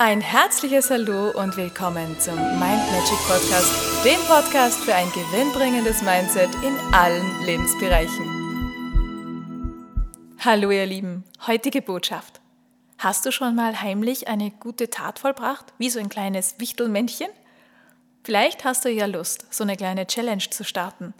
Ein herzliches Hallo und willkommen zum Mind Magic Podcast, dem Podcast für ein gewinnbringendes Mindset in allen Lebensbereichen. Hallo ihr Lieben, heutige Botschaft. Hast du schon mal heimlich eine gute Tat vollbracht, wie so ein kleines Wichtelmännchen? Vielleicht hast du ja Lust, so eine kleine Challenge zu starten.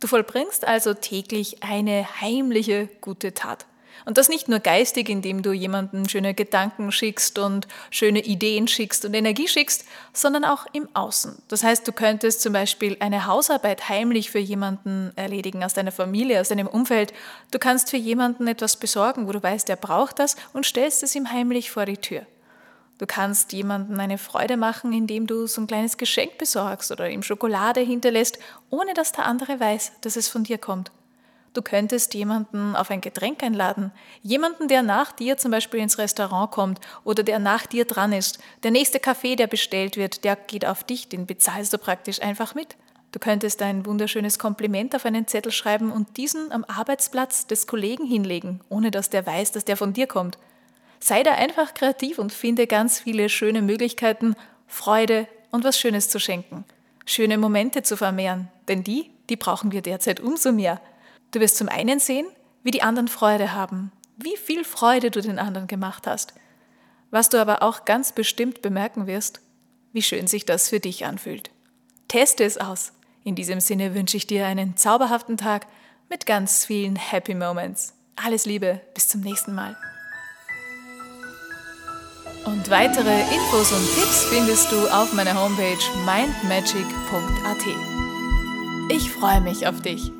Du vollbringst also täglich eine heimliche gute Tat. Und das nicht nur geistig, indem du jemanden schöne Gedanken schickst und schöne Ideen schickst und Energie schickst, sondern auch im Außen. Das heißt, du könntest zum Beispiel eine Hausarbeit heimlich für jemanden erledigen aus deiner Familie, aus deinem Umfeld. Du kannst für jemanden etwas besorgen, wo du weißt, er braucht das und stellst es ihm heimlich vor die Tür. Du kannst jemandem eine Freude machen, indem du so ein kleines Geschenk besorgst oder ihm Schokolade hinterlässt, ohne dass der andere weiß, dass es von dir kommt. Du könntest jemanden auf ein Getränk einladen, jemanden, der nach dir zum Beispiel ins Restaurant kommt oder der nach dir dran ist. Der nächste Kaffee, der bestellt wird, der geht auf dich, den bezahlst du praktisch einfach mit. Du könntest ein wunderschönes Kompliment auf einen Zettel schreiben und diesen am Arbeitsplatz des Kollegen hinlegen, ohne dass der weiß, dass der von dir kommt. Sei da einfach kreativ und finde ganz viele schöne Möglichkeiten, Freude und was Schönes zu schenken. Schöne Momente zu vermehren, denn die, die brauchen wir derzeit umso mehr. Du wirst zum einen sehen, wie die anderen Freude haben, wie viel Freude du den anderen gemacht hast. Was du aber auch ganz bestimmt bemerken wirst, wie schön sich das für dich anfühlt. Teste es aus. In diesem Sinne wünsche ich dir einen zauberhaften Tag mit ganz vielen Happy Moments. Alles Liebe, bis zum nächsten Mal. Und weitere Infos und Tipps findest du auf meiner Homepage mindmagic.at. Ich freue mich auf dich.